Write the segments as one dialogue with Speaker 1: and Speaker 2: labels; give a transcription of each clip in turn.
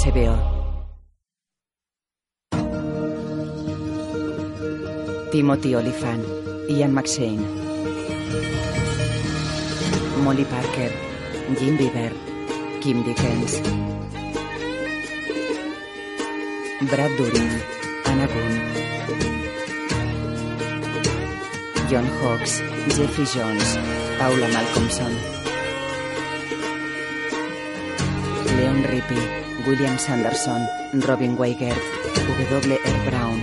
Speaker 1: HBO. Timothy Olyphant, Ian McShane, Molly Parker, Jim Beaver, Kim Dickens, Brad Dourif, Anna Gunn, John Hawkes, Jeffrey Jones, Paula Malcolmson, Leon Rippey, William Sanderson, Robin Weigert, W. R. Brown,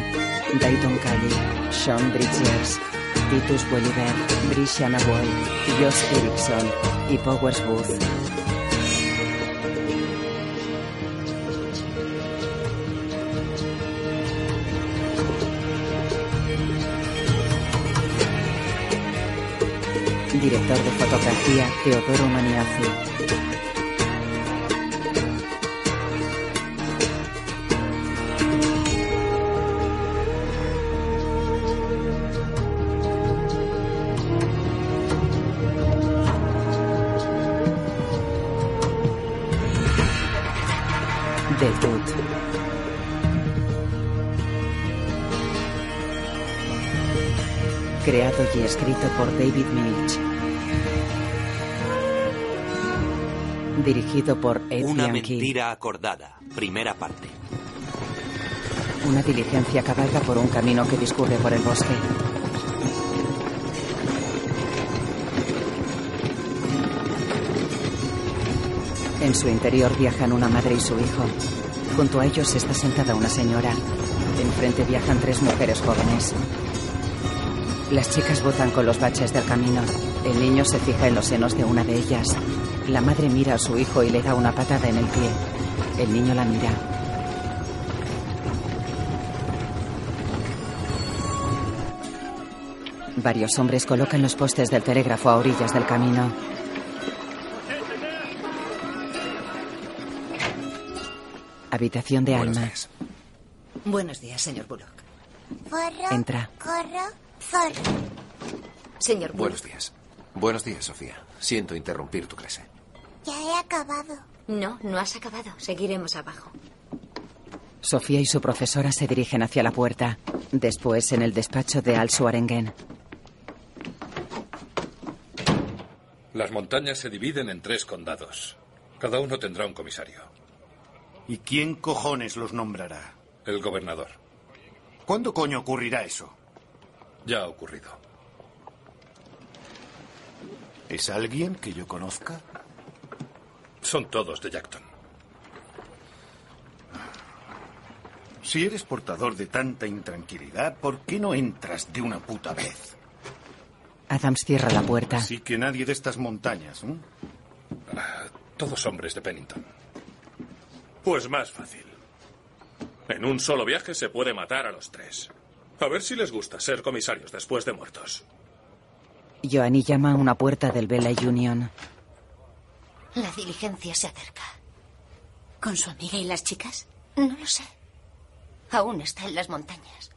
Speaker 1: Dayton Cali, Sean Bridgers, Titus Welliver, Brisha Boy, Josh Erickson y Powers Booth. Director de fotografía Teodoro Maniazi. Escrito por David Milch. Dirigido por Ed
Speaker 2: Una
Speaker 1: Bianchi.
Speaker 2: mentira acordada. Primera parte.
Speaker 1: Una diligencia cabalga por un camino que discurre por el bosque. En su interior viajan una madre y su hijo. Junto a ellos está sentada una señora. Enfrente viajan tres mujeres jóvenes. Las chicas botan con los baches del camino. El niño se fija en los senos de una de ellas. La madre mira a su hijo y le da una patada en el pie. El niño la mira. Varios hombres colocan los postes del telégrafo a orillas del camino. Habitación de Alma.
Speaker 3: Buenos días, señor Bullock.
Speaker 4: Forro,
Speaker 1: Entra.
Speaker 4: corro,
Speaker 3: Señor.
Speaker 5: Buenos días. Buenos días, Sofía. Siento interrumpir tu clase.
Speaker 4: Ya he acabado.
Speaker 3: No, no has acabado. Seguiremos abajo.
Speaker 1: Sofía y su profesora se dirigen hacia la puerta. Después, en el despacho de Al Suarengen.
Speaker 6: Las montañas se dividen en tres condados. Cada uno tendrá un comisario.
Speaker 7: ¿Y quién cojones los nombrará?
Speaker 6: El gobernador.
Speaker 7: ¿Cuándo coño ocurrirá eso?
Speaker 6: Ya ha ocurrido.
Speaker 7: ¿Es alguien que yo conozca?
Speaker 6: Son todos de Jackton.
Speaker 7: Si eres portador de tanta intranquilidad, ¿por qué no entras de una puta vez?
Speaker 1: Adams cierra la puerta.
Speaker 7: Así que nadie de estas montañas, ¿eh?
Speaker 6: Todos hombres de Pennington. Pues más fácil. En un solo viaje se puede matar a los tres. A ver si les gusta ser comisarios después de muertos.
Speaker 1: Joanny llama a una puerta del Bella Union.
Speaker 3: La diligencia se acerca.
Speaker 8: ¿Con su amiga y las chicas?
Speaker 3: No lo sé. Aún está en las montañas.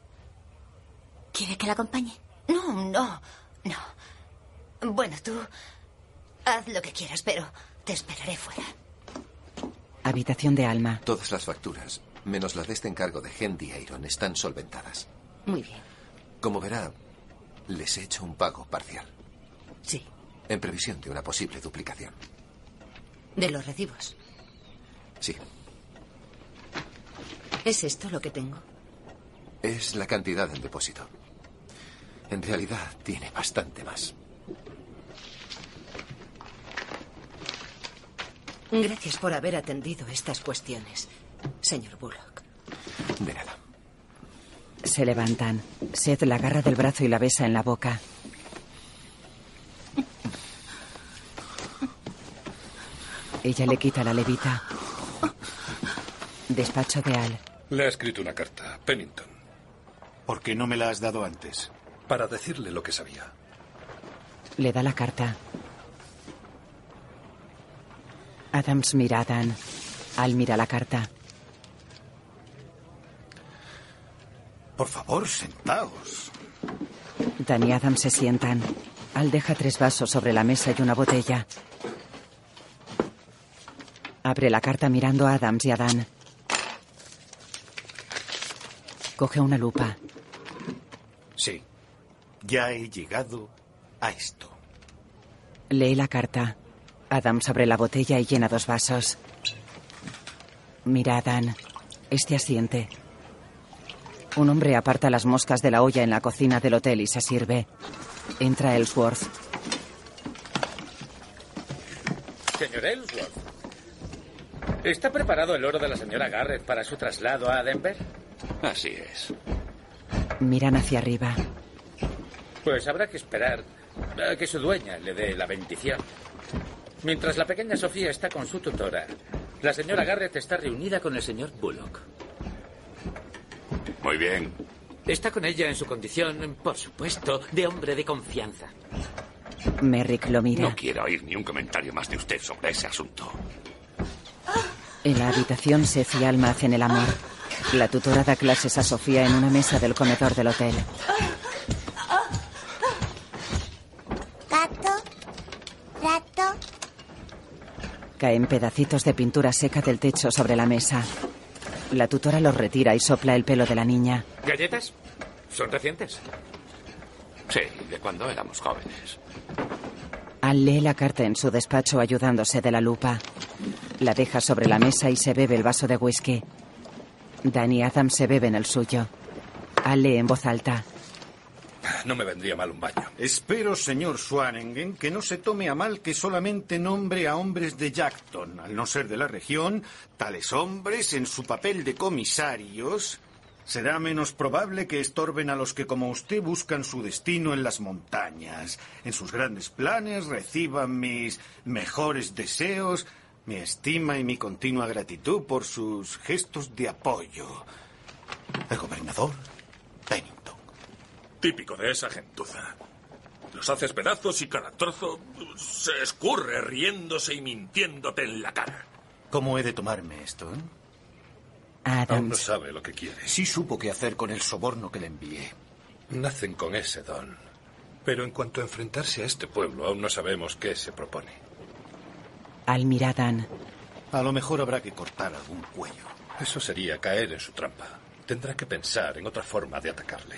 Speaker 8: ¿Quiere que la acompañe?
Speaker 3: No, no, no. Bueno, tú haz lo que quieras, pero te esperaré fuera.
Speaker 1: Habitación de Alma.
Speaker 5: Todas las facturas, menos la de este encargo de Hendy Iron, están solventadas.
Speaker 3: Muy bien.
Speaker 5: Como verá, les he hecho un pago parcial.
Speaker 3: Sí.
Speaker 5: En previsión de una posible duplicación.
Speaker 3: De los recibos.
Speaker 5: Sí,
Speaker 3: ¿Es esto lo que tengo?
Speaker 5: es la cantidad del depósito. En realidad tiene bastante más.
Speaker 3: Gracias por haber atendido estas cuestiones, señor Bullock.
Speaker 5: De nada.
Speaker 1: Se levantan. Seth la agarra del brazo y la besa en la boca. Ella le quita la levita. Despacho de Al.
Speaker 6: Le ha escrito una carta, Pennington,
Speaker 7: ¿Por qué no me la has dado antes?
Speaker 6: para decirle lo que sabía.
Speaker 1: Le da la carta. Adams mira a Dan. Al mira la carta.
Speaker 7: Por favor, sentaos.
Speaker 1: Dan y Adams se sientan. Al deja tres vasos sobre la mesa y una botella. Abre la carta mirando a Adams y a Dan. Coge una lupa.
Speaker 7: Sí. Ya he llegado a esto.
Speaker 1: Lee la carta. Adams abre la botella y llena dos vasos. Mira a Dan. Este asiente. Un hombre aparta las moscas de la olla en la cocina del hotel y se sirve. Entra Ellsworth.
Speaker 9: Señor Ellsworth, ¿está preparado el oro de la señora Garrett para su traslado a Denver?
Speaker 10: Así es.
Speaker 1: Miran hacia arriba.
Speaker 9: Pues habrá que esperar a que su dueña le dé la bendición. Mientras la pequeña Sofía está con su tutora, la señora Garrett está reunida con el señor Bullock.
Speaker 10: Muy bien.
Speaker 9: Está con ella en su condición, por supuesto, de hombre de confianza.
Speaker 1: Merrick lo mira.
Speaker 10: No quiero oír ni un comentario más de usted sobre ese asunto.
Speaker 1: En la habitación, Seth y Alma hacen el amor. La tutora da clases a Sofía en una mesa del comedor del hotel.
Speaker 4: Gato. Rato.
Speaker 1: Caen pedacitos de pintura seca del techo sobre la mesa. La tutora los retira y sopla el pelo de la niña.
Speaker 9: ¿Galletas? ¿Son recientes?
Speaker 10: Sí, de cuando éramos jóvenes.
Speaker 1: Al lee la carta en su despacho ayudándose de la lupa. La deja sobre la mesa y se bebe el vaso de whisky. Dan y Adam se beben el suyo. Al lee en voz alta.
Speaker 6: No me vendría mal un baño.
Speaker 7: Espero, señor Swaningen, que no se tome a mal que solamente nombre a hombres de Jackton. Al no ser de la región, tales hombres, en su papel de comisarios, será menos probable que estorben a los que como usted buscan su destino en las montañas. En sus grandes planes reciban mis mejores deseos, mi estima y mi continua gratitud por sus gestos de apoyo. El gobernador Pennington.
Speaker 6: Típico de esa gentuza. Los haces pedazos y cada trozo se escurre riéndose y mintiéndote en la cara.
Speaker 7: ¿Cómo he de tomarme esto? eh?
Speaker 6: Aún no sabe lo que quiere.
Speaker 7: Sí supo qué hacer con el soborno que le envié.
Speaker 6: Nacen con ese don. Pero en cuanto a enfrentarse a este pueblo, aún no sabemos qué se propone.
Speaker 1: Al mira a Dan.
Speaker 7: A lo mejor habrá que cortar algún cuello.
Speaker 6: Eso sería caer en su trampa. Tendrá que pensar en otra forma de atacarle.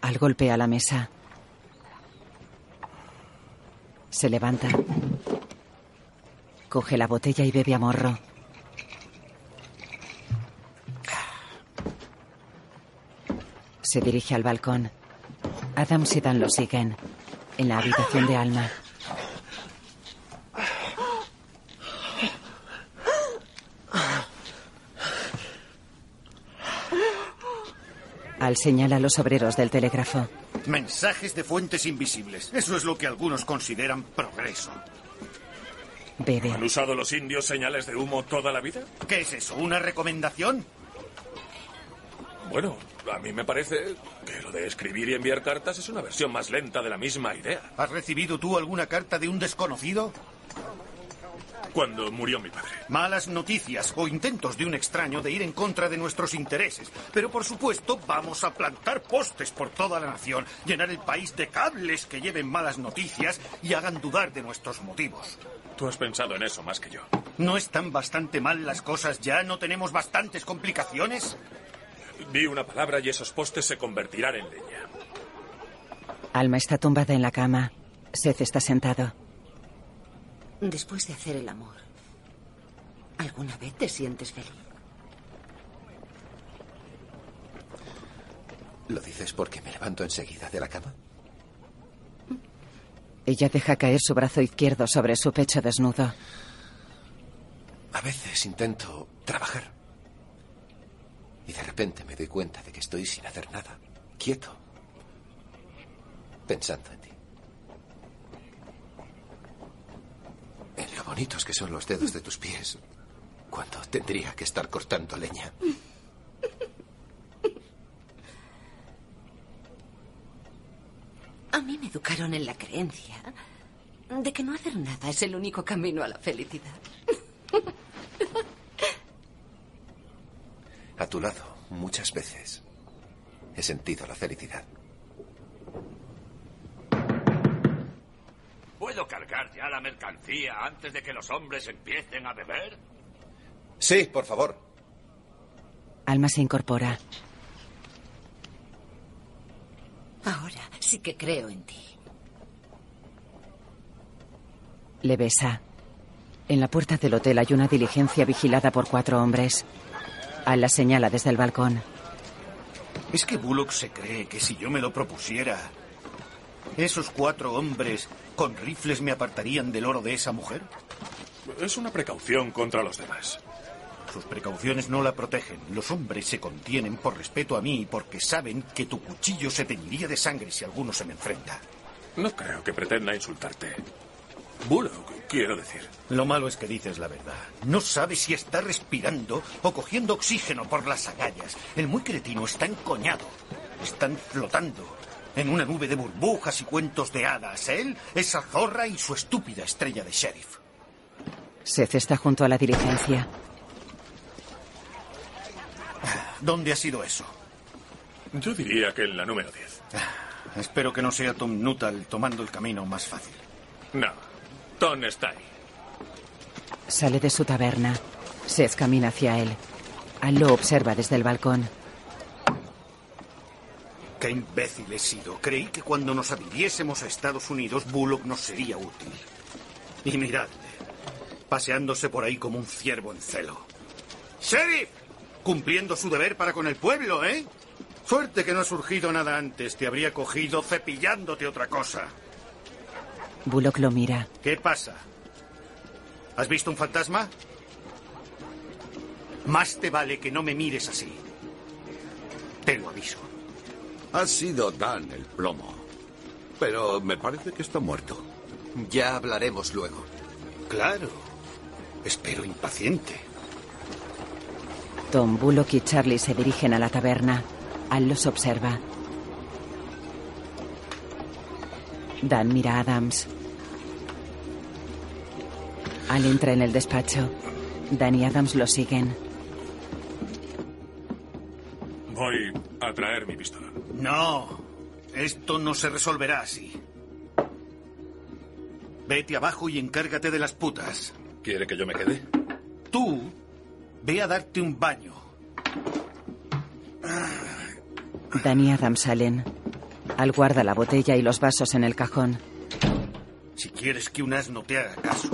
Speaker 1: Al golpea la mesa. Se levanta. Coge la botella y bebe a morro. Se dirige al balcón. Adams y Dan lo siguen. En la habitación de Alma. Al señala a los obreros del telégrafo.
Speaker 7: Mensajes de fuentes invisibles. Eso es lo que algunos consideran progreso.
Speaker 1: Bebe.
Speaker 6: ¿Han usado los indios señales de humo toda la vida?
Speaker 7: ¿Qué es eso? ¿Una recomendación?
Speaker 6: Bueno, a mí me parece que lo de escribir y enviar cartas es una versión más lenta de la misma idea.
Speaker 7: ¿Has recibido tú alguna carta de un desconocido?
Speaker 6: Cuando murió mi padre.
Speaker 7: Malas noticias o intentos de un extraño de ir en contra de nuestros intereses. Pero por supuesto vamos a plantar postes por toda la nación, llenar el país de cables que lleven malas noticias y hagan dudar de nuestros motivos.
Speaker 6: Tú has pensado en eso más que yo.
Speaker 7: ¿No están bastante mal las cosas ya? ¿No tenemos bastantes complicaciones?
Speaker 6: Di una palabra y esos postes se convertirán en leña.
Speaker 1: Alma está tumbada en la cama. Seth está sentado.
Speaker 3: Después de hacer el amor, ¿alguna vez te sientes feliz?
Speaker 5: ¿Lo dices porque me levanto enseguida de la cama?
Speaker 1: Ella deja caer su brazo izquierdo sobre su pecho desnudo.
Speaker 5: A veces intento trabajar. Y de repente me doy cuenta de que estoy sin hacer nada, quieto, pensando en ti. En lo bonitos que son los dedos de tus pies, cuando tendría que estar cortando leña.
Speaker 3: A mí me educaron en la creencia de que no hacer nada es el único camino a la felicidad.
Speaker 5: A tu lado, muchas veces, he sentido la felicidad.
Speaker 10: ¿Puedo cargar ya la mercancía antes de que los hombres empiecen a beber?
Speaker 5: Sí, por favor.
Speaker 1: Alma se incorpora.
Speaker 3: Ahora sí que creo en ti.
Speaker 1: Le besa. En la puerta del hotel hay una diligencia vigilada por cuatro hombres. Al la señala desde el balcón.
Speaker 7: Es que Bullock se cree que si yo me lo propusiera, esos cuatro hombres con rifles me apartarían del oro de esa mujer.
Speaker 6: Es una precaución contra los demás.
Speaker 7: Sus precauciones no la protegen. Los hombres se contienen por respeto a mí y porque saben que tu cuchillo se teñiría de sangre si alguno se me enfrenta.
Speaker 6: No creo que pretenda insultarte. Bullock, quiero decir.
Speaker 7: Lo malo es que dices la verdad. No sabes si está respirando o cogiendo oxígeno por las agallas. El muy cretino está encoñado. Están flotando en una nube de burbujas y cuentos de hadas. Él, esa zorra y su estúpida estrella de sheriff.
Speaker 1: Seth está junto a la diligencia.
Speaker 7: ¿Dónde ha sido eso?
Speaker 6: Yo diría que en la número 10.
Speaker 7: Espero que no sea Tom Nuttall tomando el camino más fácil.
Speaker 6: No, Tom está ahí.
Speaker 1: Sale de su taberna. Seth camina hacia él. Al lo observa desde el balcón.
Speaker 7: Qué imbécil he sido. Creí que cuando nos adhiriésemos a Estados Unidos, Bullock nos sería útil. Y miradle, paseándose por ahí como un ciervo en celo. ¡Sheriff! Cumpliendo su deber para con el pueblo, ¿eh? Suerte que no ha surgido nada antes. Te habría cogido cepillándote otra cosa.
Speaker 1: Bullock lo mira.
Speaker 7: ¿Qué pasa? ¿Has visto un fantasma? Más te vale que no me mires así. Te lo aviso.
Speaker 10: Ha sido Dan el plomo. Pero me parece que está muerto.
Speaker 11: Ya hablaremos luego.
Speaker 7: Claro. Espero impaciente.
Speaker 1: Tom, Bullock y Charlie se dirigen a la taberna. Al los observa. Dan mira a Adams. Al entra en el despacho. Dan y Adams lo siguen.
Speaker 6: Voy a traer mi pistola.
Speaker 7: No. Esto no se resolverá así. Vete abajo y encárgate de las putas.
Speaker 6: ¿Quiere que yo me quede?
Speaker 7: Tú, ve a darte un baño.
Speaker 1: Dan y Adams salen. Al guarda la botella y los vasos en el cajón.
Speaker 7: Si quieres que un asno te haga caso,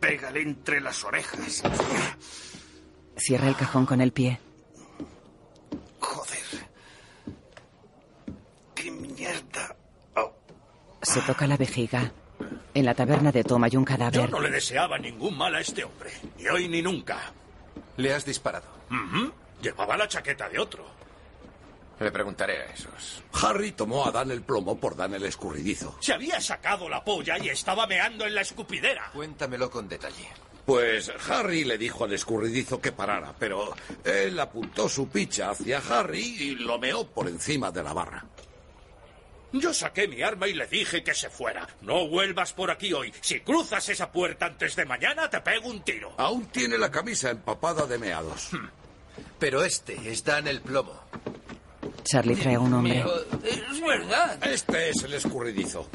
Speaker 7: pégale entre las orejas.
Speaker 1: Cierra el cajón con el pie.
Speaker 7: Joder. ¡Qué mierda!
Speaker 1: Se toca la vejiga. En la taberna de Tom hay un
Speaker 5: Yo
Speaker 1: cadáver.
Speaker 5: no le deseaba ningún mal a este hombre. Ni hoy ni nunca.
Speaker 11: Le has disparado.
Speaker 5: Llevaba la chaqueta de otro.
Speaker 11: Le preguntaré a esos.
Speaker 10: Harry tomó a Dan el plomo por Dan el escurridizo.
Speaker 5: Se había sacado la polla y estaba meando en la escupidera.
Speaker 11: Cuéntamelo con detalle.
Speaker 10: Pues Harry le dijo al escurridizo que parara, pero él apuntó su picha hacia Harry y lo meó por encima de la barra.
Speaker 5: Yo saqué mi arma y le dije que se fuera. No vuelvas por aquí hoy. Si cruzas esa puerta antes de mañana, te pego un tiro.
Speaker 10: Aún tiene la camisa empapada de meados.
Speaker 11: Pero este es Dan el plomo.
Speaker 1: Charlie trae a un hombre.
Speaker 5: Es verdad.
Speaker 10: Este es el escurridizo.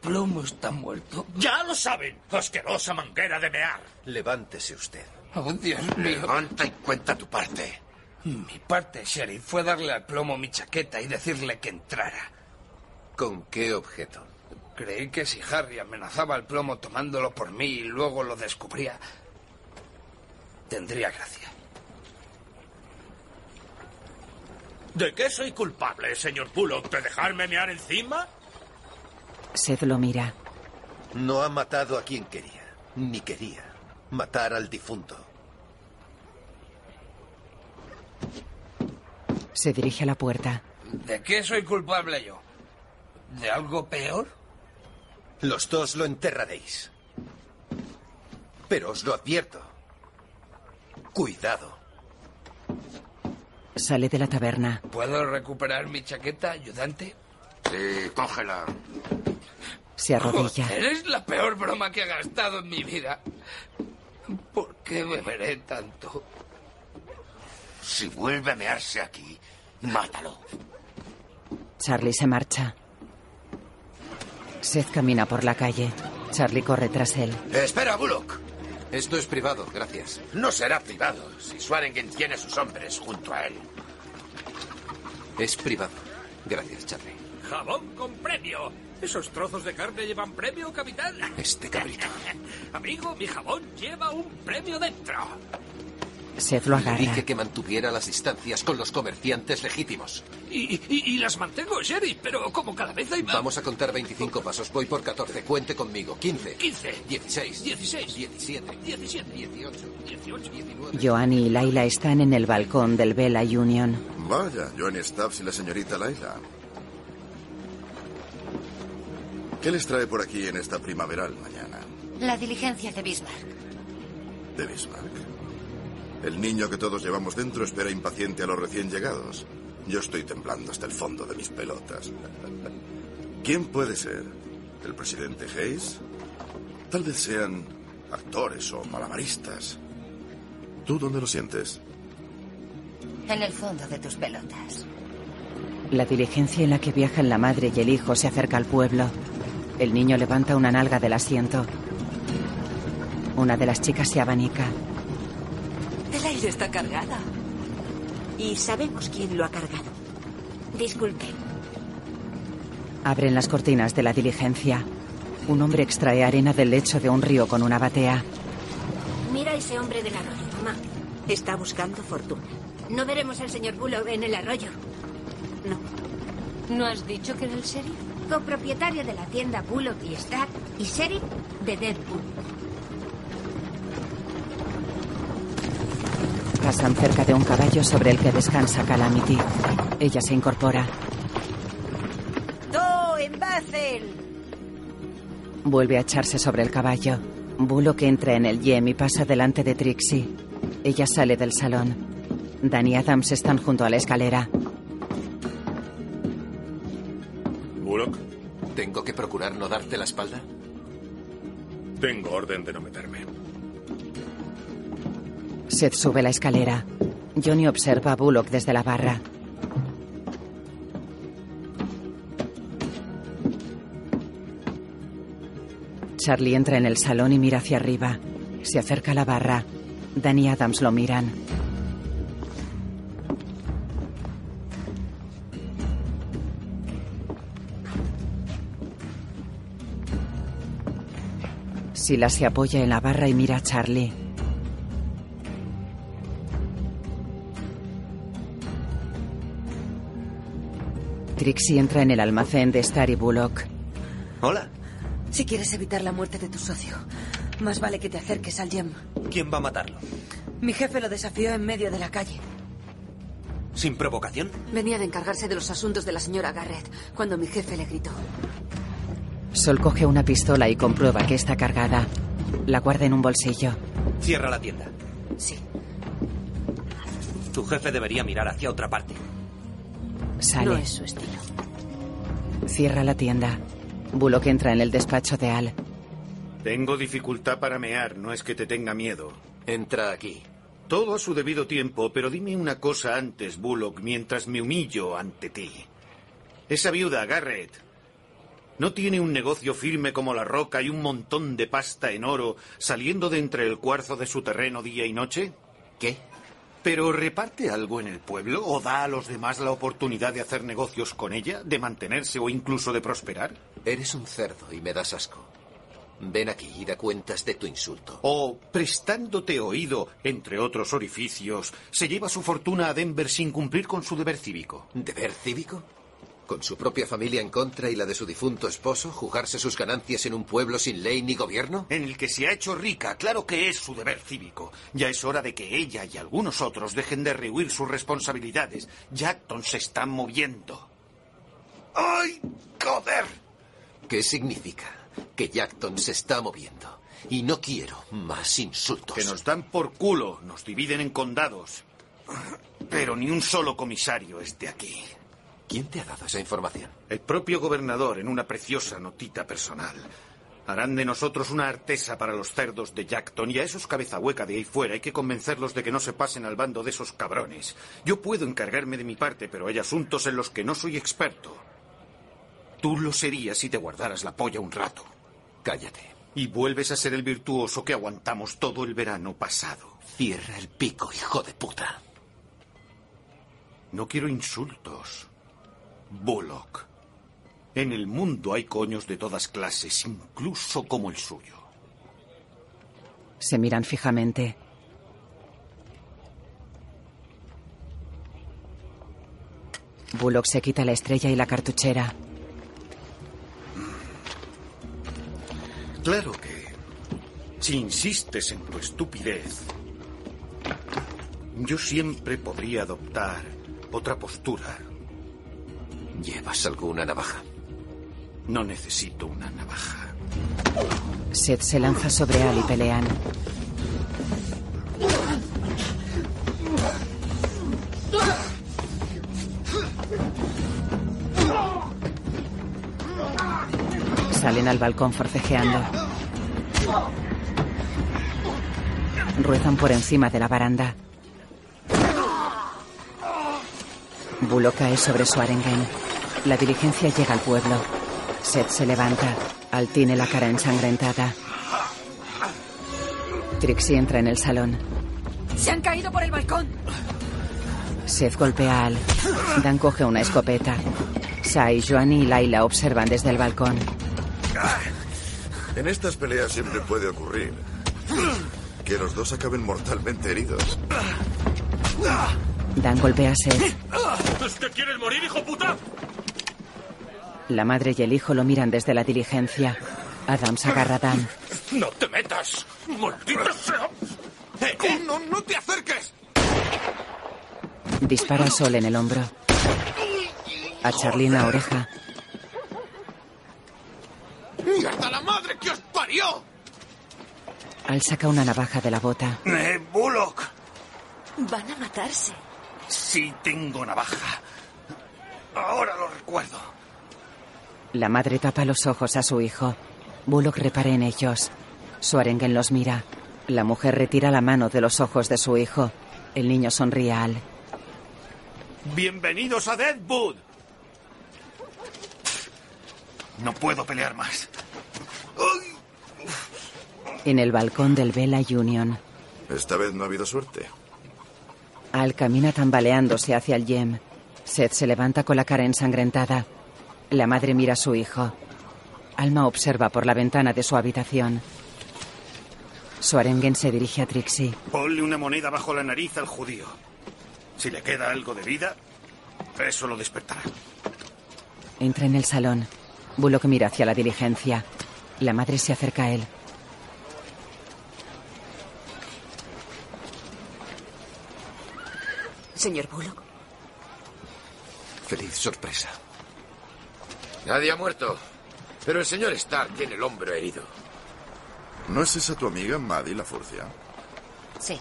Speaker 5: Plomo está muerto. Ya lo saben. Asquerosa manguera de mear.
Speaker 11: Levántese usted.
Speaker 5: Oh, Dios mío.
Speaker 11: Levanta y cuenta tu parte.
Speaker 12: Mi parte, Sheriff, fue darle al plomo mi chaqueta y decirle que entrara.
Speaker 11: ¿Con qué objeto?
Speaker 12: Creí que si Harry amenazaba al plomo tomándolo por mí y luego lo descubría, tendría gracia.
Speaker 5: ¿De qué soy culpable, señor Bullock? ¿De dejarme mear encima?
Speaker 1: Seth lo mira.
Speaker 11: No ha matado a quien quería, ni quería matar al difunto.
Speaker 1: Se dirige a la puerta.
Speaker 12: ¿De qué soy culpable yo? ¿De algo peor?
Speaker 11: Los dos lo enterraréis. Pero os lo advierto. Cuidado.
Speaker 1: Sale de la taberna.
Speaker 12: ¿Puedo recuperar mi chaqueta, ayudante?
Speaker 10: Sí, cógela.
Speaker 1: Se arrodilla.
Speaker 12: Joder, es la peor broma que he gastado en mi vida. ¿Por qué beberé tanto?
Speaker 10: Si vuelve a mearse aquí, mátalo.
Speaker 1: Charlie se marcha. Seth camina por la calle. Charlie corre tras él.
Speaker 11: Espera, Bullock. Esto es privado, gracias.
Speaker 13: No será privado si Swaringen tiene a sus hombres junto a él.
Speaker 11: Es privado. Gracias, Charlie.
Speaker 12: Jabón con premio. ¿Esos trozos de carne llevan premio, capitán?
Speaker 11: Este cabrito.
Speaker 12: Amigo, mi jabón lleva un premio dentro.
Speaker 1: Seth lo
Speaker 11: Le
Speaker 1: agarra.
Speaker 11: dije que mantuviera las distancias con los comerciantes legítimos.
Speaker 12: Y, y- y las mantengo, Sheriff, pero como cada vez hay más...
Speaker 11: Vamos a contar 25 pasos. Voy por 14. Cuente conmigo. 15.
Speaker 12: 15.
Speaker 11: 16.
Speaker 12: 16.
Speaker 11: 17.
Speaker 12: 17.
Speaker 11: 18.
Speaker 12: 18.
Speaker 11: 19.
Speaker 1: Joanny y Laila están en el balcón del Bella Union.
Speaker 14: Vaya, Johnny Stubbs y la señorita Laila. ¿Qué les trae por aquí en esta primaveral mañana?
Speaker 15: La diligencia de Bismarck.
Speaker 14: De Bismarck. El niño que todos llevamos dentro espera impaciente a los recién llegados. Yo estoy temblando hasta el fondo de mis pelotas. ¿Quién puede ser? ¿El presidente Hayes? Tal vez sean actores o malabaristas. ¿Tú dónde lo sientes?
Speaker 15: En el fondo de tus pelotas.
Speaker 1: La diligencia en la que viajan la madre y el hijo se acerca al pueblo. El niño levanta una nalga del asiento. Una de las chicas se abanica.
Speaker 16: Está cargado. Y sabemos quién lo ha cargado.
Speaker 8: Disculpe.
Speaker 1: Abren las cortinas de la diligencia. Un hombre extrae arena del lecho de un río con una batea.
Speaker 8: Mira a ese hombre del arroyo, mamá.
Speaker 16: Está buscando fortuna.
Speaker 8: ¿No veremos al señor Bullock en el arroyo?
Speaker 16: No.
Speaker 15: ¿No has dicho que era el sheriff?
Speaker 8: Copropietario de la tienda Bullock y Strack y sheriff de Deadpool.
Speaker 1: Pasan cerca de un caballo sobre el que descansa Calamity. Ella se incorpora.
Speaker 16: ¡Do en Basel!
Speaker 1: Vuelve a echarse sobre el caballo. Bullock entra en el Yem y pasa delante de Trixie. Ella sale del salón. Dan y Adams están junto a la escalera.
Speaker 6: Bullock,
Speaker 11: ¿Tengo que procurar no darte la espalda?
Speaker 6: tengo orden de no meterme.
Speaker 1: Seth sube la escalera. Johnny observa a Bullock desde la barra. Charlie entra en el salón y mira hacia arriba. Se acerca a la barra. Dan y Adams lo miran. Sila se apoya en la barra y mira a Charlie. Trixie entra en el almacén de Star y Bullock.
Speaker 2: Hola.
Speaker 16: Si quieres evitar la muerte de tu socio, más vale que te acerques al Gem.
Speaker 2: ¿Quién va a matarlo?
Speaker 16: Mi jefe lo desafió en medio de la calle.
Speaker 2: ¿Sin provocación?
Speaker 16: Venía de encargarse de los asuntos de la señora Garrett cuando mi jefe le gritó.
Speaker 1: Sol coge una pistola y comprueba que está cargada. La guarda en un bolsillo.
Speaker 2: Cierra la tienda.
Speaker 16: Sí.
Speaker 2: Tu jefe debería mirar hacia otra parte.
Speaker 1: Sale.
Speaker 16: No es su estilo.
Speaker 1: Cierra la tienda. Bullock entra en el despacho de Al.
Speaker 7: Tengo dificultad para mear, no es que te tenga miedo.
Speaker 11: Entra aquí.
Speaker 7: Todo a su debido tiempo, pero dime una cosa antes, Bullock, mientras me humillo ante ti. Esa viuda, Garrett, ¿no tiene un negocio firme como la roca y un montón de pasta en oro saliendo de entre el cuarzo de su terreno día y noche?
Speaker 11: ¿Qué?
Speaker 7: ¿Pero reparte algo en el pueblo o da a los demás la oportunidad de hacer negocios con ella, de mantenerse o incluso de prosperar?
Speaker 11: Eres un cerdo y me das asco. Ven aquí y da cuentas de tu insulto.
Speaker 7: O, prestándote oído, entre otros orificios, se lleva su fortuna a Denver sin cumplir con su deber cívico.
Speaker 11: ¿Deber cívico? ¿Con su propia familia en contra y la de su difunto esposo? ¿Jugarse sus ganancias en un pueblo sin ley ni gobierno?
Speaker 7: En el que se ha hecho rica, claro que es su deber cívico. Ya es hora de que ella y algunos otros dejen de rehuir sus responsabilidades. Jackton se está moviendo.
Speaker 11: ¡Ay, joder! ¿Qué significa? Que Jackton se está moviendo. Y no quiero más insultos.
Speaker 7: Que nos dan por culo, nos dividen en condados. Pero ni un solo comisario es de aquí.
Speaker 11: ¿Quién te ha dado esa información?
Speaker 7: El propio gobernador en una preciosa notita personal. Harán de nosotros una artesa para los cerdos de Jackton y a esos cabeza hueca de ahí fuera hay que convencerlos de que no se pasen al bando de esos cabrones. Yo puedo encargarme de mi parte, pero hay asuntos en los que no soy experto. Tú lo serías si te guardaras la polla un rato.
Speaker 11: Cállate.
Speaker 7: Y vuelves a ser el virtuoso que aguantamos todo el verano pasado.
Speaker 5: Cierra el pico, hijo de puta.
Speaker 7: No quiero insultos. Bullock. En el mundo hay coños de todas clases, incluso como el suyo.
Speaker 1: Se miran fijamente. Bullock se quita la estrella y la cartuchera.
Speaker 7: Claro que, si insistes en tu estupidez, yo siempre podría adoptar otra postura.
Speaker 5: ¿Llevas alguna navaja?
Speaker 7: No necesito una navaja.
Speaker 1: Seth se lanza sobre Al y pelean. Salen al balcón forcejeando. Ruedan por encima de la baranda. Bullock cae sobre su arengen. La diligencia llega al pueblo. Seth se levanta. Al tiene la cara ensangrentada. Trixie entra en el salón.
Speaker 8: ¡Se han caído por el balcón!
Speaker 1: Seth golpea a Al. Dan coge una escopeta. Sai, Joanny y Laila observan desde el balcón.
Speaker 14: En estas peleas siempre puede ocurrir que los dos acaben mortalmente heridos.
Speaker 1: Dan golpea a Seth.
Speaker 6: ¿Es que quieres morir, hijo puta?
Speaker 1: La madre y el hijo lo miran desde la diligencia. Adams agarra a Dan.
Speaker 17: ¡No te metas! ¡Maldita sea!
Speaker 10: ¡Eh, no, no te acerques!
Speaker 1: Dispara a Sol en el hombro. A Charlie en la oreja.
Speaker 10: ¡Mierda la madre que os parió!
Speaker 1: Al saca una navaja de la bota.
Speaker 7: ¡Eh, Bullock!
Speaker 16: Van a matarse.
Speaker 7: Sí tengo navaja. Ahora lo recuerdo.
Speaker 1: La madre tapa los ojos a su hijo. Bullock repara en ellos. Suarengen los mira. La mujer retira la mano de los ojos de su hijo. El niño sonríe a Al.
Speaker 7: Bienvenidos a Deadwood. No puedo pelear más.
Speaker 1: En el balcón del Bella Union,
Speaker 14: Esta vez no ha habido suerte.
Speaker 1: Al camina tambaleándose hacia el Yem. Seth se levanta con la cara ensangrentada. La madre mira a su hijo. Alma observa por la ventana de su habitación. Suarengen se dirige a Trixie.
Speaker 7: Ponle una moneda bajo la nariz al judío. Si le queda algo de vida, eso lo despertará.
Speaker 1: Entra en el salón. Bullock mira hacia la diligencia. La madre se acerca a él.
Speaker 16: Señor Bullock.
Speaker 5: Feliz sorpresa.
Speaker 10: Nadie ha muerto. Pero el señor Stark tiene el hombro herido.
Speaker 14: ¿No es esa tu amiga Maddie la Furcia?
Speaker 3: Sí,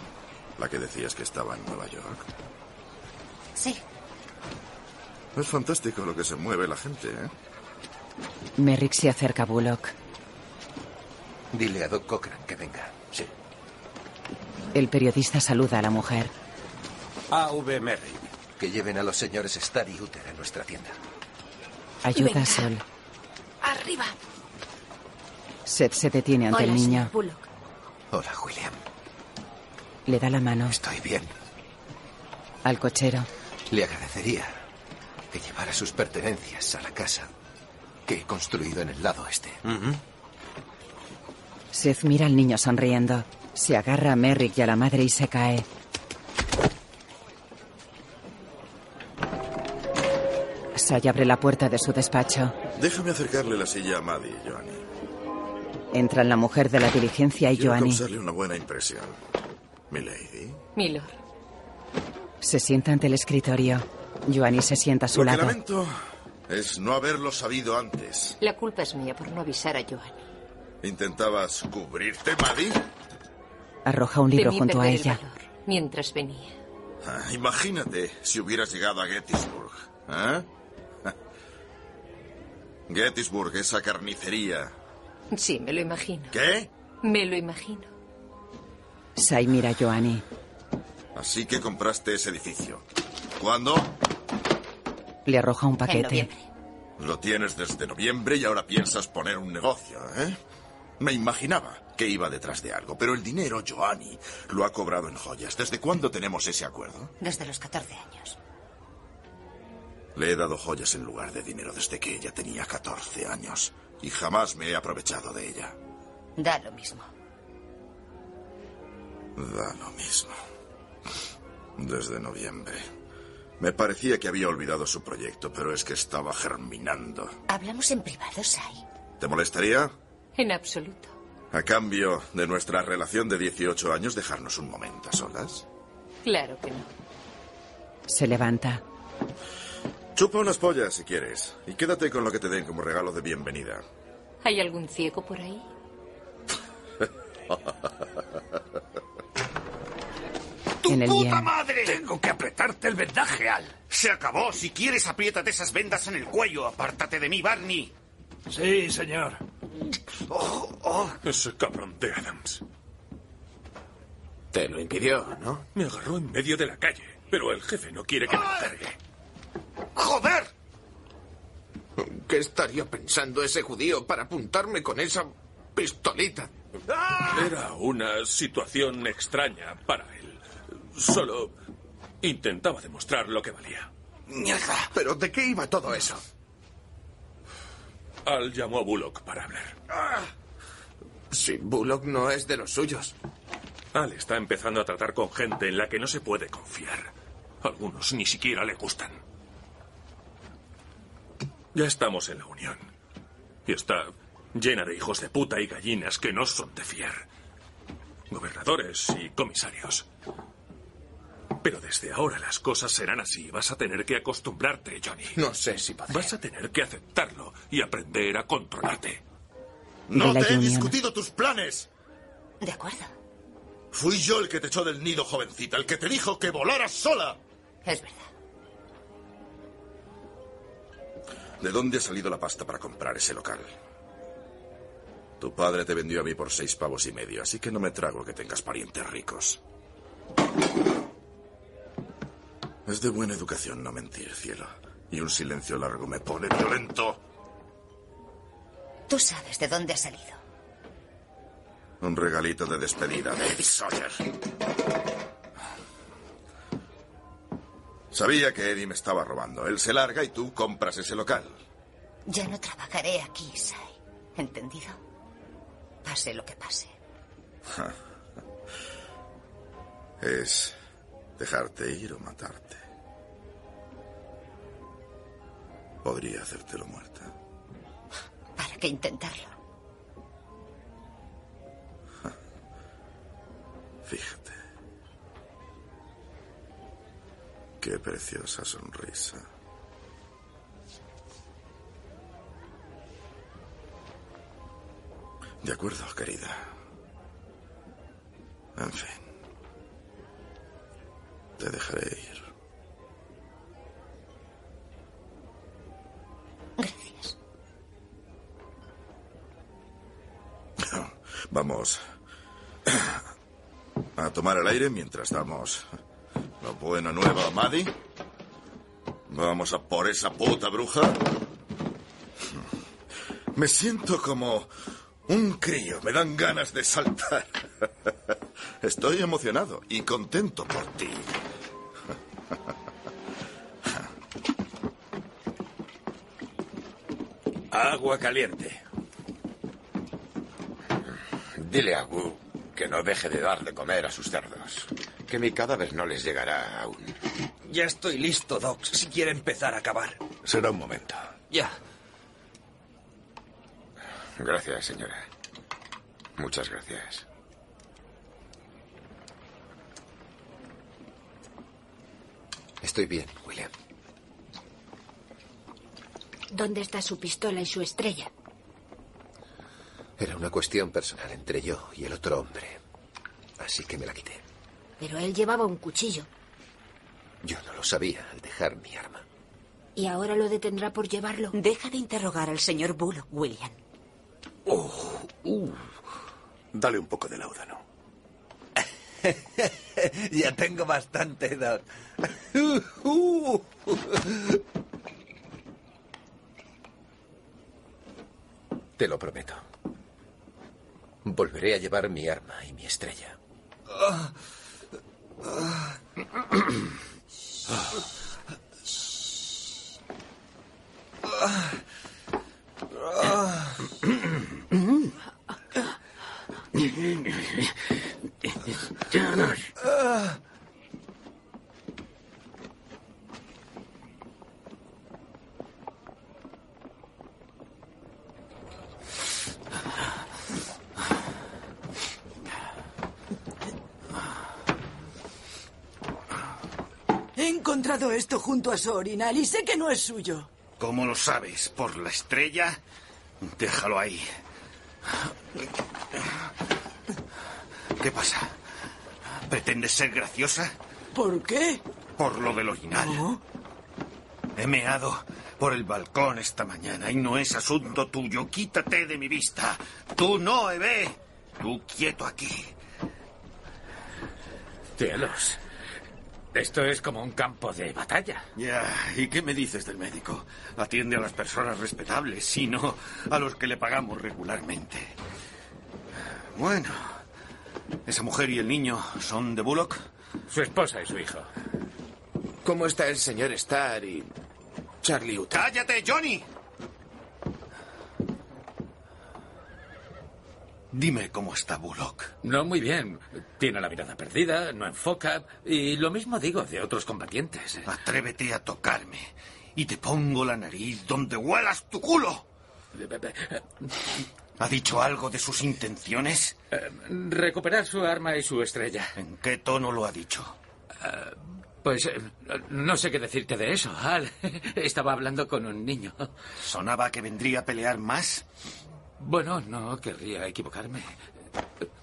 Speaker 14: La que decías que estaba en Nueva York.
Speaker 3: sí.
Speaker 14: Es fantástico lo que se mueve la gente, ¿eh?
Speaker 1: Merrick se acerca a Bullock.
Speaker 5: Dile a Doc Cochran que venga. Sí.
Speaker 1: El periodista saluda a la mujer.
Speaker 5: A.V. Merrick. Que lleven a los señores Starr y Uther a nuestra tienda.
Speaker 1: Ayuda
Speaker 8: Venga.
Speaker 1: a Sol.
Speaker 8: ¡Arriba!
Speaker 1: Seth se detiene ante
Speaker 8: Hola,
Speaker 1: el niño.
Speaker 5: Hola, William.
Speaker 1: Le da la mano.
Speaker 5: Estoy bien.
Speaker 1: Al cochero.
Speaker 5: Le agradecería que llevara sus pertenencias a la casa que he construido en el lado este.
Speaker 1: Seth mira al niño sonriendo. Se agarra a Merrick y a la madre y se cae. Say abre la puerta de su despacho.
Speaker 14: Déjame acercarle la silla a Maddie, Joanny.
Speaker 1: Entran la mujer de la diligencia y
Speaker 14: Quiero
Speaker 1: Joanny.
Speaker 14: causarle una buena impresión. Milady.
Speaker 16: Milord.
Speaker 1: Se sienta ante el escritorio. Joanny se sienta a su
Speaker 14: Lo que
Speaker 1: lado.
Speaker 14: lamento es no haberlo sabido antes.
Speaker 16: La culpa es mía por no avisar a Joanny.
Speaker 14: ¿Intentabas cubrirte, Maddie?
Speaker 1: Arroja un libro
Speaker 16: Temí
Speaker 1: junto a
Speaker 16: el
Speaker 1: ella.
Speaker 16: valor mientras venía.
Speaker 14: Ah, imagínate si hubieras llegado a Gettysburg. ¿eh? Gettysburg, esa carnicería.
Speaker 16: Sí, me lo imagino.
Speaker 14: ¿Qué?
Speaker 16: Me lo imagino.
Speaker 1: Say mira a Joanny.
Speaker 14: Así que compraste ese edificio. ¿Cuándo?
Speaker 1: Le arroja un paquete.
Speaker 14: Lo tienes desde noviembre y ahora piensas poner un negocio, ¿eh? Me imaginaba que iba detrás de algo, pero el dinero, Joanny, lo ha cobrado en joyas. ¿Desde cuándo tenemos ese acuerdo?
Speaker 3: Desde los 14 años.
Speaker 14: Le he dado joyas en lugar de dinero desde que ella tenía 14 años. Y jamás me he aprovechado de ella.
Speaker 3: Da lo mismo.
Speaker 14: Da lo mismo. Desde noviembre. Me parecía que había olvidado su proyecto, pero es que estaba germinando.
Speaker 3: Hablamos en privado, Sai.
Speaker 14: ¿Te molestaría?
Speaker 8: En absoluto.
Speaker 14: A cambio de nuestra relación de 18 años, dejarnos un momento a solas.
Speaker 8: Claro que no.
Speaker 1: Se levanta.
Speaker 14: Chupa unas pollas si quieres. Y quédate con lo que te den como regalo de bienvenida.
Speaker 8: ¿Hay algún ciego por ahí?
Speaker 1: En el
Speaker 7: ¡Puta
Speaker 1: bien.
Speaker 7: madre! Tengo que apretarte el vendaje, Al. Se acabó. Si quieres, apriétate esas vendas en el cuello. Apártate de mí, Barney.
Speaker 6: Sí, señor.
Speaker 7: Oh, oh.
Speaker 6: Ese cabrón de Adams.
Speaker 13: Te lo impidió, ¿no?
Speaker 6: Me agarró en medio de la calle, pero el jefe no quiere que me cargue.
Speaker 7: ¡Joder!
Speaker 13: ¿Qué estaría pensando ese judío para apuntarme con esa pistolita?
Speaker 6: Era una situación extraña para él. Solo intentaba demostrar lo que valía.
Speaker 13: Mierda. ¿Pero de qué iba todo eso?
Speaker 6: Al llamó a Bullock para hablar.
Speaker 13: Si Bullock no es de los suyos.
Speaker 6: Al está empezando a tratar con gente en la que no se puede confiar. Algunos ni siquiera le gustan. Ya estamos en la Unión. Y está llena de hijos de puta y gallinas que no son de fiar. Gobernadores y comisarios. Pero desde ahora las cosas serán así. Vas a tener que acostumbrarte, Johnny.
Speaker 13: No sé si podré.
Speaker 6: Vas a tener que aceptarlo y aprender a controlarte.
Speaker 14: No te he discutido tus planes.
Speaker 3: De acuerdo.
Speaker 14: Fui yo el que te echó del nido, jovencita, el que te dijo que volaras sola.
Speaker 3: Es verdad.
Speaker 14: ¿De dónde ha salido la pasta para comprar ese local? Tu padre te vendió a mí por seis pavos y medio, así que no me trago que tengas parientes ricos. Es de buena educación no mentir, cielo. Y un silencio largo me pone violento.
Speaker 3: Tú sabes de dónde ha salido.
Speaker 14: Un regalito de despedida de Eddie Sawyer. Sabía que Eddie me estaba robando. Él se larga y tú compras ese local.
Speaker 3: Ya no trabajaré aquí, Sai. ¿Entendido? Pase lo que pase.
Speaker 14: Es dejarte ir o matarte. Podría hacértelo muerta.
Speaker 3: ¿Para qué intentarlo?
Speaker 14: Fíjate. Qué preciosa sonrisa. De acuerdo, querida. En fin. Te dejaré ir.
Speaker 3: Gracias.
Speaker 14: Vamos a tomar el aire mientras damos la buena nueva Maddie. Vamos a por esa puta bruja. Me siento como un crío. Me dan ganas de saltar. Estoy emocionado y contento por ti.
Speaker 9: Agua caliente.
Speaker 13: Dile a Wu que no deje de dar de comer a sus cerdos. Que mi cadáver no les llegará aún.
Speaker 18: Ya estoy listo, Doc, si quiere empezar a acabar.
Speaker 17: Será un momento.
Speaker 18: Ya.
Speaker 13: Gracias, señora. Muchas gracias.
Speaker 11: Estoy bien, William.
Speaker 8: ¿Dónde está su pistola y su estrella?
Speaker 11: Era una cuestión personal entre yo y el otro hombre. Así que me la quité.
Speaker 8: Pero él llevaba un cuchillo.
Speaker 11: Yo no lo sabía al dejar mi arma.
Speaker 8: ¿Y ahora lo detendrá por llevarlo?
Speaker 16: Deja de interrogar al señor Bullock, William.
Speaker 17: Dale un poco de láudano.
Speaker 18: ya tengo bastante, Doc.
Speaker 11: Te lo prometo. Volveré a llevar mi arma y mi estrella.
Speaker 19: He encontrado esto junto a su orinal y sé que no es suyo.
Speaker 7: ¿Cómo lo sabes? ¿Por la estrella? Déjalo ahí. ¿Qué pasa? ¿Pretendes ser graciosa?
Speaker 19: ¿Por qué?
Speaker 7: Por lo del orinal. He meado por el balcón esta mañana y no es asunto tuyo. Quítate de mi vista. Tú no, Eve. Tú quieto aquí.
Speaker 9: Cielos. Esto es como un campo de batalla.
Speaker 7: Ya, ¿y qué me dices del médico? Atiende a las personas respetables y no a los que le pagamos regularmente. Bueno, ¿esa mujer y el niño son de Bullock?
Speaker 9: Su esposa y su hijo.
Speaker 11: ¿Cómo está el señor Starr y Charlie Utah?
Speaker 7: ¡Cállate, Johnny! Dime cómo está Bullock.
Speaker 9: No muy bien. Tiene la mirada perdida, no enfoca. Y lo mismo digo de otros combatientes.
Speaker 7: Atrévete a tocarme y te pongo la nariz donde huelas tu culo. ¿Ha dicho algo de sus intenciones?
Speaker 9: Eh, recuperar su arma y su estrella.
Speaker 7: ¿En qué tono lo ha dicho?
Speaker 9: Eh, pues eh, no sé qué decirte de eso. Al estaba hablando con un niño.
Speaker 7: ¿Sonaba que vendría a pelear más?
Speaker 9: Bueno, no querría equivocarme.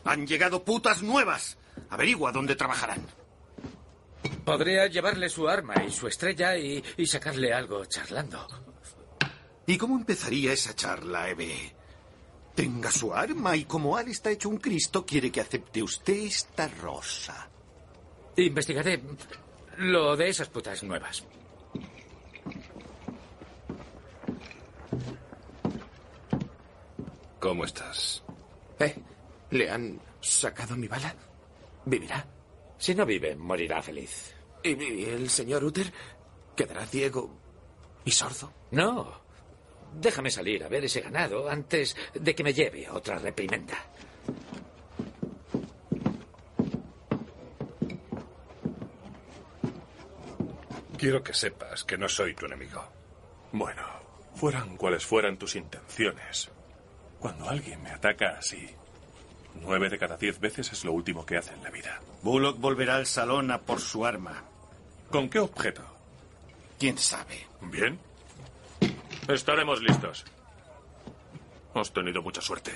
Speaker 7: Han llegado putas nuevas. Averigua dónde trabajarán.
Speaker 9: Podría llevarle su arma y su estrella y, y sacarle algo charlando.
Speaker 7: ¿Y cómo empezaría esa charla, Eve? Tenga su arma y como Al está hecho un Cristo, quiere que acepte usted esta rosa.
Speaker 9: Investigaré lo de esas putas nuevas.
Speaker 5: ¿Cómo estás?
Speaker 11: ¿Eh? ¿Le han sacado mi bala? ¿Vivirá?
Speaker 9: Si no vive, morirá feliz.
Speaker 11: ¿Y, y el señor Uther quedará ciego y sordo?
Speaker 9: No. Déjame salir a ver ese ganado antes de que me lleve otra reprimenda.
Speaker 6: Quiero que sepas que no soy tu enemigo. Bueno, fueran cuales fueran tus intenciones, cuando alguien me ataca así, nueve de cada diez veces es lo último que hace en la vida.
Speaker 7: Bullock volverá al salón a por su arma.
Speaker 6: ¿Con qué objeto?
Speaker 7: ¿Quién sabe?
Speaker 6: Bien. Estaremos listos. Has tenido mucha suerte.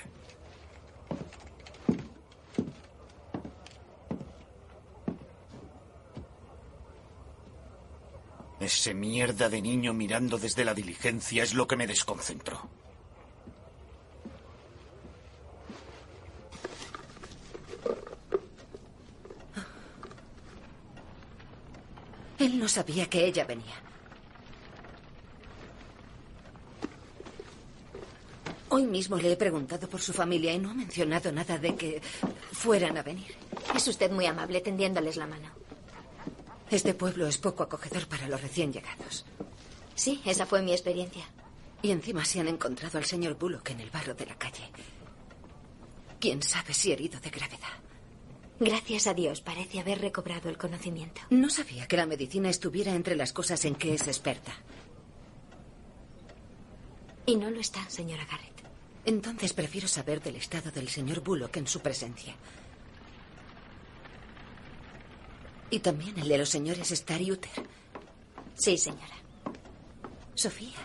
Speaker 7: Ese mierda de niño mirando desde la diligencia es lo que me desconcentró.
Speaker 3: Él no sabía que ella venía. Hoy mismo le he preguntado por su familia y no ha mencionado nada de que fueran a venir.
Speaker 8: Es usted muy amable tendiéndoles la mano.
Speaker 3: Este pueblo es poco acogedor para los recién llegados.
Speaker 8: Sí, esa fue mi experiencia.
Speaker 3: Y encima se han encontrado al señor Bullock en el barro de la calle. ¿Quién sabe si herido de gravedad?
Speaker 8: Gracias a Dios parece haber recobrado el conocimiento.
Speaker 3: No sabía que la medicina estuviera entre las cosas en que es experta.
Speaker 8: Y no lo está, señora Garrett.
Speaker 3: Entonces prefiero saber del estado del señor Bullock en su presencia. Y también el de los señores Starr y Uther.
Speaker 8: Sí, señora.
Speaker 3: Sofía.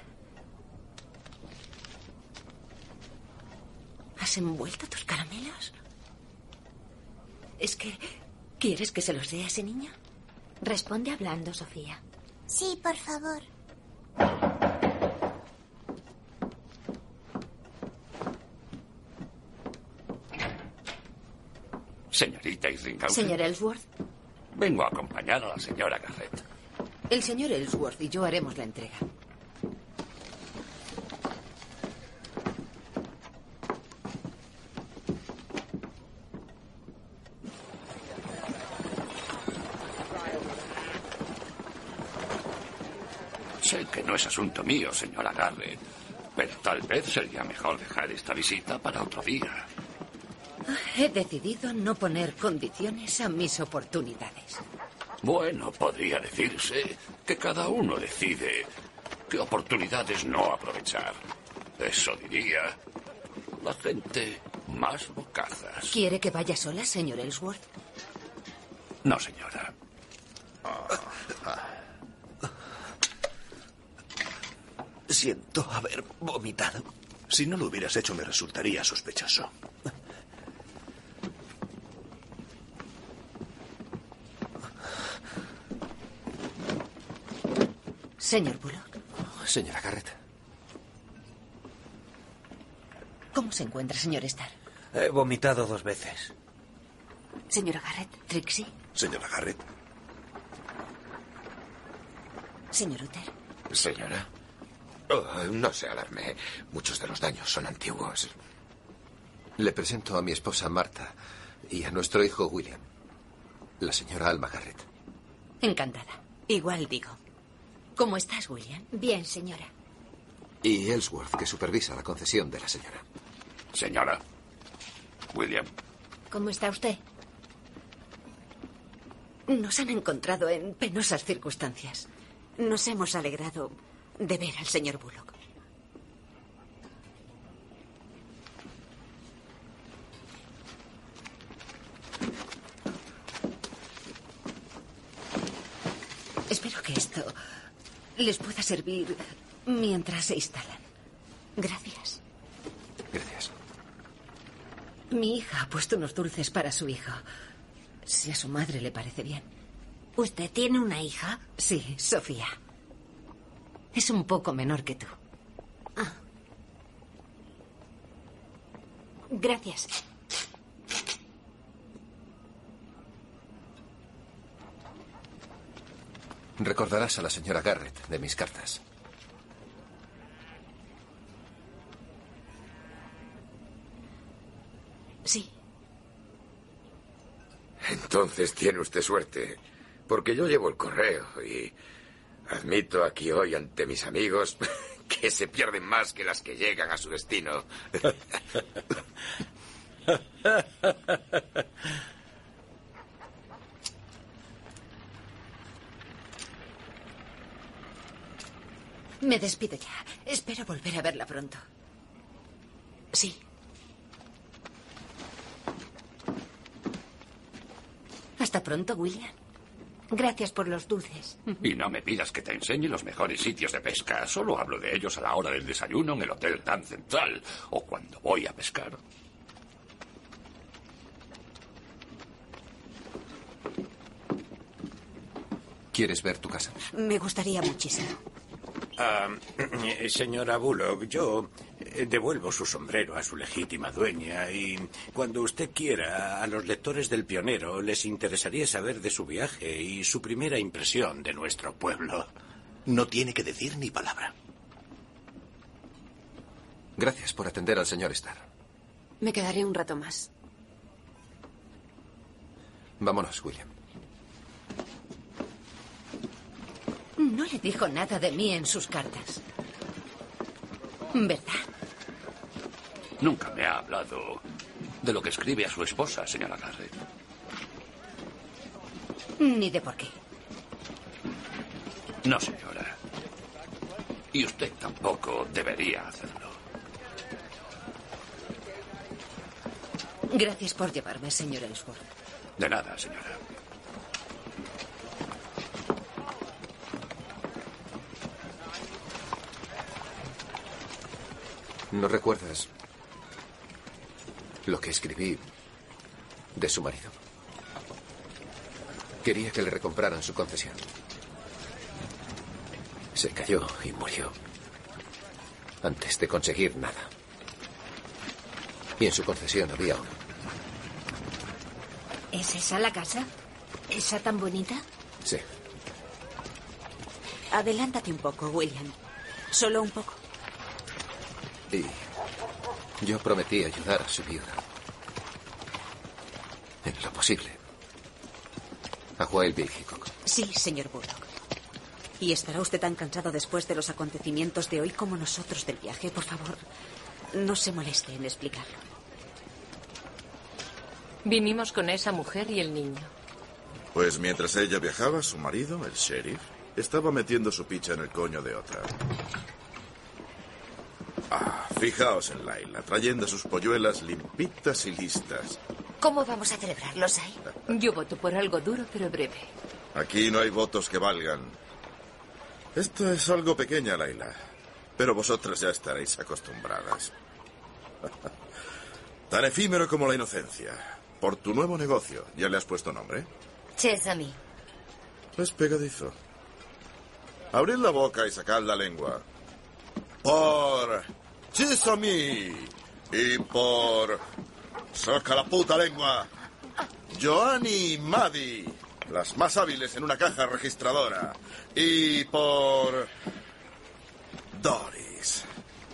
Speaker 3: ¿Has envuelto tus caramelos? ¿Es que quieres que se los dé a ese niño?
Speaker 8: Responde hablando, Sofía.
Speaker 4: Sí, por favor.
Speaker 13: Señorita Isringhausen.
Speaker 3: Señor Ellsworth,
Speaker 13: Vengo a acompañar a la señora Garrett.
Speaker 3: el señor Ellsworth y yo haremos la entrega.
Speaker 17: Sé que no es asunto mío, señora Garrett, pero tal vez sería mejor dejar esta visita para otro día.
Speaker 3: He decidido no poner condiciones a mis oportunidades.
Speaker 17: Bueno, podría decirse que cada uno decide qué oportunidades no aprovechar. Eso diría la gente más bocazas.
Speaker 3: ¿Quiere que vaya sola, señor Ellsworth?
Speaker 17: No, señora.
Speaker 18: Siento haber vomitado. Si no lo hubieras hecho me resultaría sospechoso.
Speaker 3: Señor Bullock,
Speaker 11: Señora Garrett,
Speaker 3: ¿cómo se encuentra, señor Starr?
Speaker 18: He vomitado dos veces.
Speaker 3: Señora Garrett, Trixie,
Speaker 18: Señora Garrett.
Speaker 3: señor Uther.
Speaker 13: Señora. Oh, no se alarme. Muchos de los daños son antiguos.
Speaker 11: le presento a mi esposa Marta y a nuestro hijo William, la señora Alma Garrett.
Speaker 3: Encantada. Igual digo. ¿Cómo estás, William?
Speaker 8: Bien, señora.
Speaker 11: Y Ellsworth, que supervisa la concesión de la señora.
Speaker 17: Señora. William.
Speaker 3: ¿Cómo está usted? Nos han encontrado en penosas circunstancias. Nos hemos alegrado de ver al señor Bullock. Espero que esto les pueda servir mientras se instalan. Gracias.
Speaker 11: Gracias.
Speaker 3: Mi hija ha puesto unos dulces para su hijo. Si a su madre le parece bien.
Speaker 8: ¿Usted tiene una hija?
Speaker 3: Sí, Sofía. Es un poco menor que tú.
Speaker 8: Gracias.
Speaker 11: Recordarás a la señora Garrett de mis cartas.
Speaker 3: Sí.
Speaker 13: Entonces tiene usted suerte. Porque yo llevo el correo y admito aquí hoy ante mis amigos que se pierden más que las que llegan a su destino.
Speaker 3: Me despido ya. Espero volver a verla pronto. Sí. Hasta pronto, William.
Speaker 8: Gracias por los dulces.
Speaker 17: Y no me pidas que te enseñe los mejores sitios de pesca. Solo hablo de ellos a la hora del desayuno en el Hotel Tan Central o cuando voy a pescar.
Speaker 11: ¿Quieres ver tu casa?
Speaker 3: Me gustaría muchísimo.
Speaker 20: Ah, señora Bullock, yo devuelvo su sombrero a su legítima dueña y cuando usted quiera, a los lectores del Pionero les interesaría saber de su viaje y su primera impresión de nuestro pueblo.
Speaker 18: No tiene que decir ni palabra.
Speaker 11: Gracias por atender al señor Starr.
Speaker 21: Me quedaré un rato más.
Speaker 11: Vámonos, William.
Speaker 3: No le dijo nada de mí en sus cartas. ¿Verdad?
Speaker 17: Nunca me ha hablado de lo que escribe a su esposa, señora Garrett.
Speaker 3: Ni de por qué.
Speaker 17: No, señora. Y usted tampoco debería hacerlo.
Speaker 3: Gracias por llevarme, señor Ellsworth.
Speaker 17: De nada, señora.
Speaker 11: ¿No recuerdas lo que escribí de su marido? Quería que le recompraran su concesión. Se cayó y murió antes de conseguir nada. Y en su concesión había uno.
Speaker 8: ¿Es esa la casa? ¿Esa tan bonita?
Speaker 11: Sí.
Speaker 16: Adelántate un poco, William. Solo un poco.
Speaker 11: Y yo prometí ayudar a su viuda. En lo posible. A Wild Bill Hickok.
Speaker 3: Sí, señor Bullock.
Speaker 8: ¿Y estará usted tan cansado después de los acontecimientos de hoy como nosotros del viaje? Por favor, no se moleste en explicarlo.
Speaker 15: Vinimos con esa mujer y el niño.
Speaker 14: Pues mientras ella viajaba, su marido, el sheriff, estaba metiendo su picha en el coño de otra. Fijaos en Laila, trayendo sus polluelas limpitas y listas.
Speaker 3: ¿Cómo vamos a celebrarlos ahí?
Speaker 15: Yo voto por algo duro pero breve.
Speaker 14: Aquí no hay votos que valgan. Esto es algo pequeña, Laila. Pero vosotras ya estaréis acostumbradas. Tan efímero como la inocencia. Por tu nuevo negocio, ¿ya le has puesto nombre?
Speaker 3: Chesame.
Speaker 14: Es pegadizo. Abrid la boca y sacad la lengua. Por Chisami y por Saca la puta lengua. Joanny y Maddy, las más hábiles en una caja registradora. Y por Doris,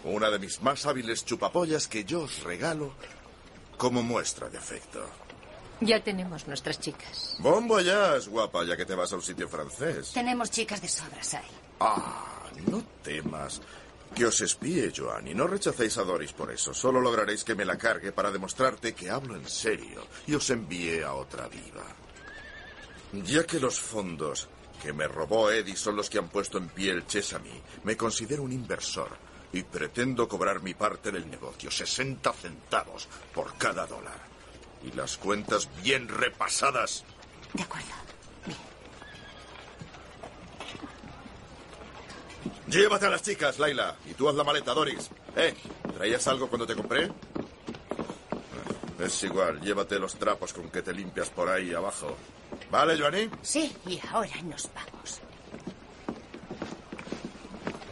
Speaker 14: una de mis más hábiles chupapollas que yo os regalo como muestra de afecto.
Speaker 15: Ya tenemos nuestras chicas.
Speaker 14: Bon voyage, guapa, ya que te vas a un sitio francés.
Speaker 3: Tenemos chicas de sobras ahí.
Speaker 14: Ah, no temas. Que os espíe, Joan, y no rechacéis a Doris por eso. Solo lograréis que me la cargue para demostrarte que hablo en serio y os envíe a otra viva. Ya que los fondos que me robó Eddie son los que han puesto en pie el Chesame, me considero un inversor y pretendo cobrar mi parte del negocio, 60 centavos por cada dólar. Y las cuentas bien repasadas.
Speaker 3: De acuerdo.
Speaker 14: Llévate a las chicas, Laila. Y tú haz la maleta, Doris. ¿Eh? ¿Traías algo cuando te compré? Es igual, llévate los trapos con que te limpias por ahí abajo. ¿Vale, Joanny?
Speaker 3: Sí, y ahora nos vamos.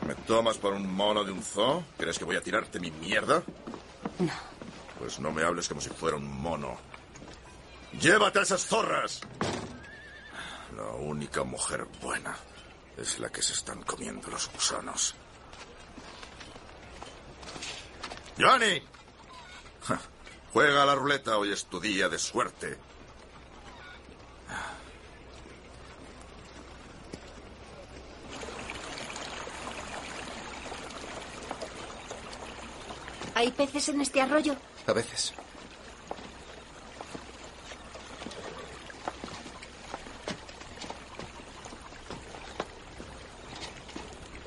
Speaker 14: ¿Me tomas por un mono de un zoo? ¿Crees que voy a tirarte mi mierda?
Speaker 3: No.
Speaker 14: Pues no me hables como si fuera un mono. ¡Llévate a esas zorras! La única mujer buena es la que se están comiendo los gusanos. ¡Johnny! Ja, Juega a la ruleta, hoy es tu día de suerte.
Speaker 4: ¿Hay peces en este arroyo?
Speaker 11: A veces.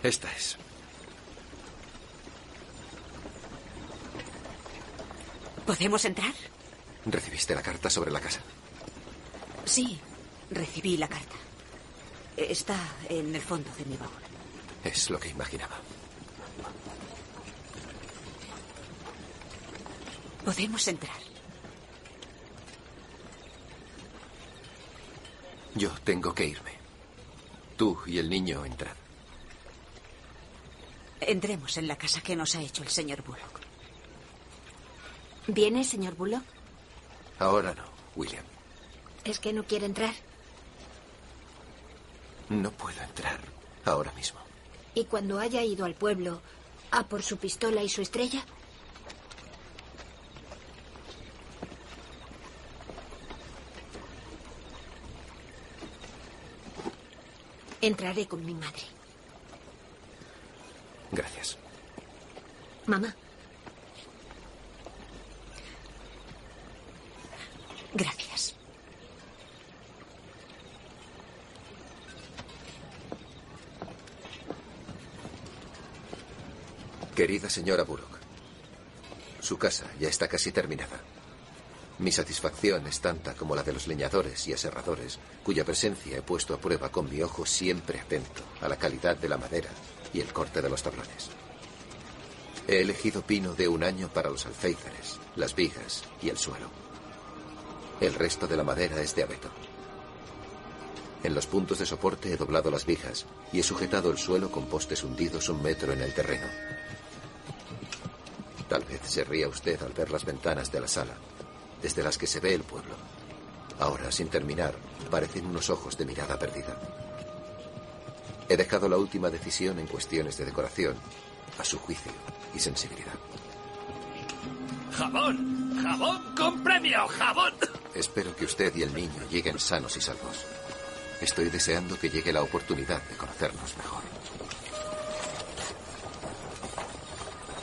Speaker 11: Esta es.
Speaker 8: ¿Podemos entrar?
Speaker 11: ¿Recibiste la carta sobre la casa?
Speaker 8: Sí, recibí la carta. Está en el fondo de mi baúl.
Speaker 11: Es lo que imaginaba.
Speaker 8: Podemos entrar.
Speaker 11: Yo tengo que irme. Tú y el niño entrad.
Speaker 8: Entremos en la casa que nos ha hecho el señor Bullock.
Speaker 4: ¿Viene, señor Bullock?
Speaker 11: Ahora no, William.
Speaker 4: ¿Es que no quiere entrar?
Speaker 11: No puedo entrar ahora mismo.
Speaker 4: ¿Y cuando haya ido al pueblo a por su pistola y su estrella? Entraré con mi madre.
Speaker 11: Gracias.
Speaker 4: Mamá,
Speaker 8: Gracias.
Speaker 11: Querida señora Bullock, su casa ya está casi terminada. Mi satisfacción es tanta como la de los leñadores y aserradores, cuya presencia he puesto a prueba con mi ojo siempre atento a la calidad de la madera y el corte de los tablones. He elegido pino de un año para los alféizares, las vigas y el suelo. El resto de la madera es de abeto. En los puntos de soporte he doblado las vigas y he sujetado el suelo con postes hundidos un metro en el terreno. Tal vez se ría usted al ver las ventanas de la sala, desde las que se ve el pueblo. Ahora, sin terminar, parecen unos ojos de mirada perdida. He dejado la última decisión en cuestiones de decoración a su juicio y sensibilidad.
Speaker 12: ¡Jabón! ¡Jabón con premio! ¡Jabón!
Speaker 11: Espero que usted y el niño lleguen sanos y salvos. Estoy deseando que llegue la oportunidad de conocernos mejor.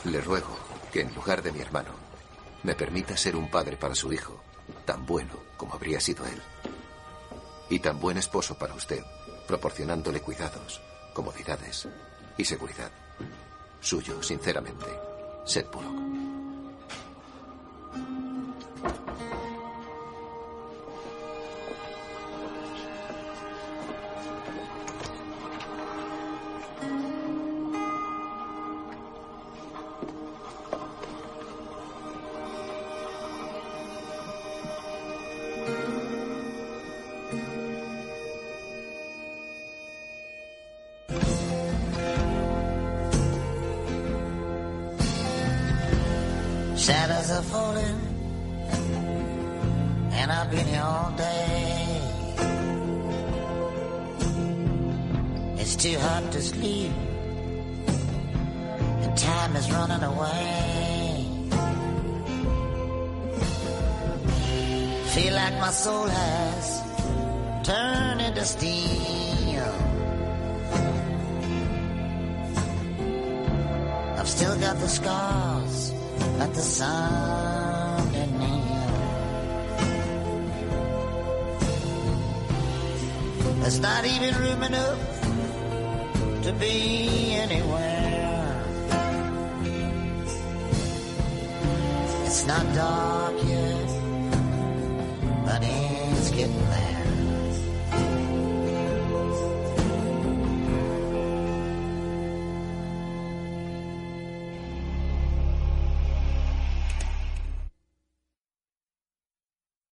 Speaker 11: Le ruego que en lugar de mi hermano, me permita ser un padre para su hijo, tan bueno como habría sido él. Y tan buen esposo para usted, proporcionándole cuidados, comodidades y seguridad. Suyo, sinceramente, Seth Bullock.
Speaker 22: Shadows are falling, and I've been here all day. It's too hot to sleep, and time is running away. Feel like my soul has turned into steel. I've still got the scars the sun in. There's not even room enough to be anywhere. It's not dark